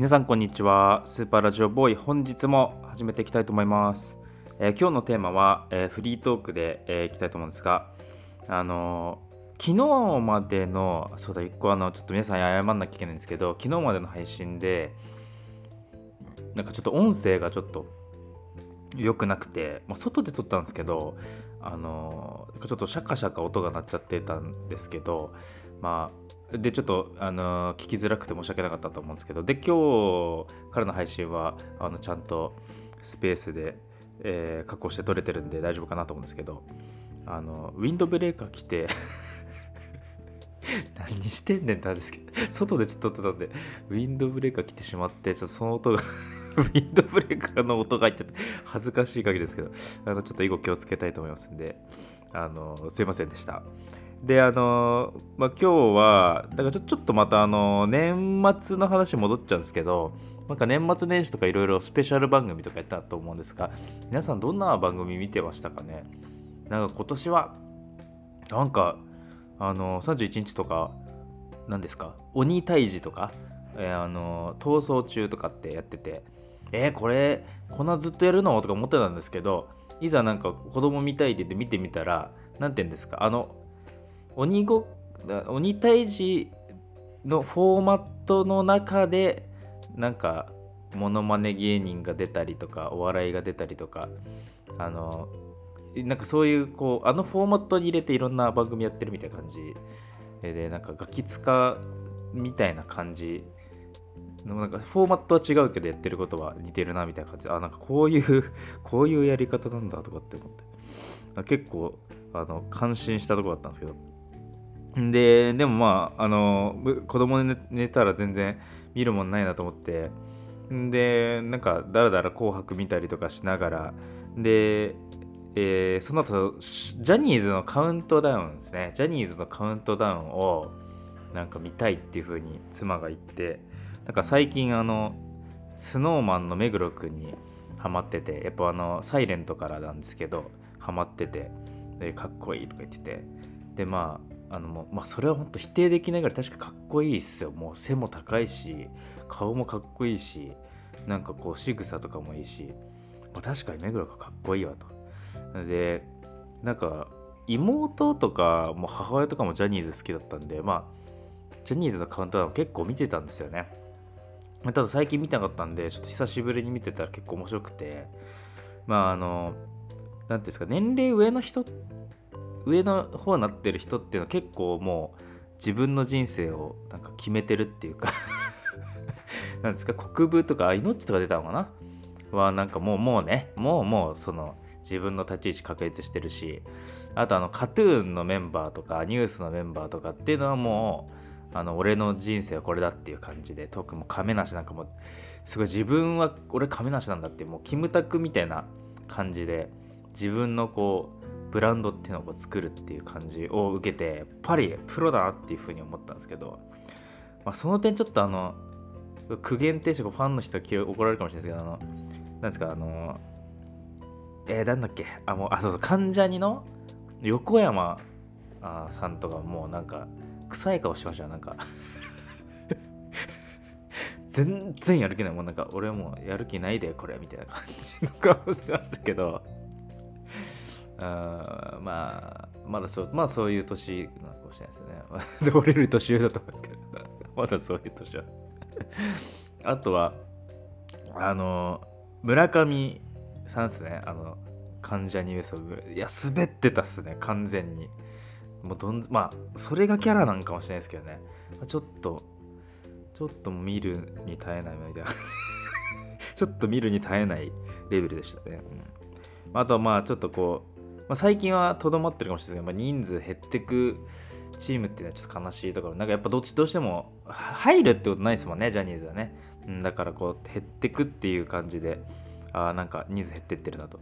皆さんこんにちは。スーパーラジオボーイ本日も始めていきたいと思います、えー今日のテーマは、えーフリートークで、えーいきたいと思うんですがあの昨日までのそうだ一個あのちょっと皆さん謝んなきゃいけないんですけど昨日までの配信でなんかちょっと音声がちょっと良くなくて、まあ、外で撮ったんですけどあのーちょっとシャカシャカ音が鳴っちゃってたんですけどまあでちょっと、あの聞きづらくて申し訳なかったと思うんですけどで今日からの配信はあのちゃんとスペースで、えー確保して撮れてるんで大丈夫かなと思うんですけどあのウィンドブレーカー来て 何してんねんって話ですけど外でちょっと撮ってたんでウィンドブレーカー来てしまってちょっとその音が ウィンドブレーカーの音が入っちゃって恥ずかしい限りですけどあのちょっと以後気をつけたいと思いますんであのすいませんでした。であのまあ、今日はだからちょちょっとまたあの年末の話戻っちゃうんですけどなんか年末年始とかいろいろスペシャル番組とかやったと思うんですが皆さんどんな番組見てましたかね？なんか今年はなんかあの31日とか何ですか？鬼退治とか、えーあの逃走中とかってやっててえーこれこんなずっとやるの？とか思ってたんですけどいざなんか子供見たいって言って見てみたら何て言うんですか？あの鬼ご鬼退治のフォーマットの中でなんかモノマネ芸人が出たりとかお笑いが出たりとかあのなんかそういうこうあのフォーマットに入れていろんな番組やってるみたいな感じ。ででなんかガキツカみたいな感じ。でもなんかフォーマットは違うけどやってることは似てるなみたいな感じ。あなんかこういう こういうやり方なんだとかって思って。結構あの感心したところだったんですけど。ででもまああの子供寝寝たら全然見るもんないなと思って。でなんかだらだら紅白見たりとかしながら。で、えーその後ジャニーズのカウントダウンですね。ジャニーズのカウントダウンをなんか見たいっていう風に妻が言って。なんか最近あのスノーマンの目黒くんにハマってて。やっぱあのサイレントからなんですけどハマってて。でかっこいいとか言ってて。でまああのもうまあそれは本当否定できないぐらい確かかっこいいっすよ。もう背も高いし顔もかっこいいしなんかこう仕草とかもいいし、まあ、確かに目黒がかっこいいわと。でなんか妹とかも母親とかもジャニーズ好きだったんでまあジャニーズのカウントダウン結構見てたんですよね。ただ最近見てなかったんでちょっと久しぶりに見てたら結構面白くて。まああの何ていうんですか年齢上の人上の方になってる人っていうのは結構もう自分の人生をなんか決めてるっていうか なんですか国分とか命とか出たのかな？はなんかもうもうねもうもうその自分の立ち位置確立してるしあとあのカトゥーンのメンバーとかニュースのメンバーとかっていうのはもうあの俺の人生はこれだっていう感じで特に亀梨なんかもすごい自分は俺亀梨なんだってもうキムタクみたいな感じで自分のこうブランドっていうのを作るっていう感じを受けてやっぱりプロだなっていうふうに思ったんですけど、まあ、その点ちょっとあの苦言定食ファンの人は怒られるかもしれないですけどあのなんですかあのえー、なんだっけあもうあそうそう関ジャニの横山あさんとかもうなんか臭い顔しましたなんか 全然やる気ない。もうなんか俺もうやる気ないでこれみたいな感じの顔してましたけど。あまあまだそうまあそういう年なのかもしれないですよね。俺より年上だと思いますけど。まだそういう年は。あとはあの村上さんですね。あの関ジャニ US いや滑ってたっすね。完全に。もうどんまあそれがキャラなんかもしれないですけどね。ちょっとちょっと見るに耐えないみたいな。ちょっと見るに耐えないレベルでしたね、うん。あとはまあちょっとこう、まあ、最近はとどまってるかもしれないですけど、まあ、人数減ってくチームっていうのはちょっと悲しいところ。なんかやっぱどっちどうしても入るってことないですもんねジャニーズはね、うん、だからこう減ってくっていう感じであーなんか人数減ってってるなと、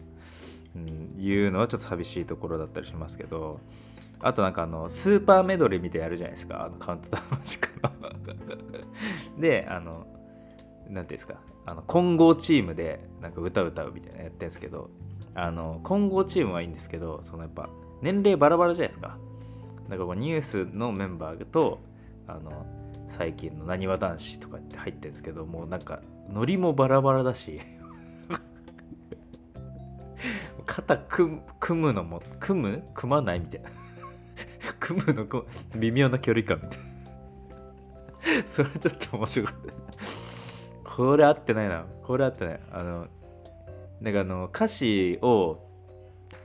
うん、いうのはちょっと寂しいところだったりしますけど。あとなんかあのスーパーメドレーみたいなやるじゃないですか。あのカウントダウンマジックの。であのなんていうんですか。あの混合チームでなんか歌歌うみたいなやってるんですけど。あの混合チームはいいんですけどそのやっぱ年齢バラバラじゃないですか。だからこうニュースのメンバーとあの最近のなにわ男子とかって入ってるんですけどもうなんかノリもバラバラだし肩組組むのも組む？組まないみたいな。組むのこ微妙な距離感みたいな。それはちょっと面白かったこれ合ってないな。これ合ってない。あのなんかあの歌詞を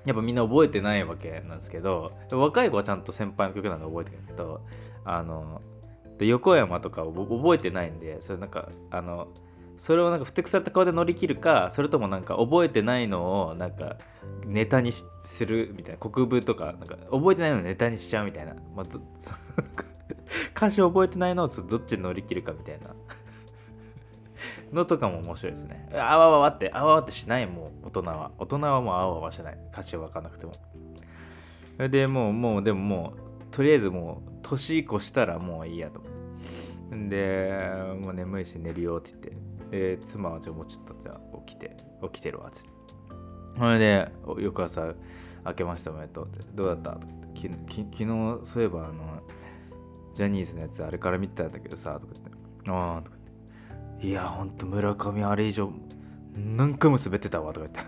やっぱみんな覚えてないわけなんですけど若い子はちゃんと先輩の曲なんで覚えてるんですけどあので横山とかを覚えてないんでそれなんかあのそれをなんかふてくされた顔で乗り切るかそれともなんか覚えてないのをなんかネタにするみたいな国分とかなんか覚えてないのをネタにしちゃうみたいな、まあ、歌詞覚えてないのをどっちで乗り切るかみたいな。のとかも面白いですね。あわわわってあわわってしないもう大人は。大人はもうあわわしない。歌詞分かんなくても。それでもうもうでももうとりあえずもう年越したらもういいやと。でもう眠いし寝るよって言って。で妻はじゃあもうちょっとじゃあ起きて起きてるわって。それで翌朝明けましておめでとうって。どうだったとか昨日そういえばあのジャニーズのやつあれから見てたんだけどさとか言って。ああとかいやほんと村上あれ以上何回も滑ってたわとか言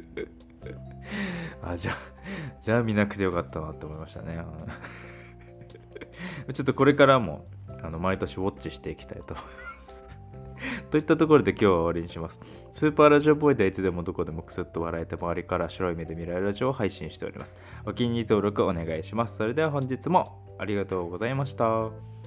ってあじゃあじゃあ見なくてよかったなって思いましたねちょっとこれからもあの毎年ウォッチしていきたいと思いますといったところで今日は終わりにします。スーパーラジオボーイでいつでもどこでもくすっと笑えて周りから白い目で見られるラジオを配信しております。お気に入り登録お願いします。それでは本日もありがとうございました。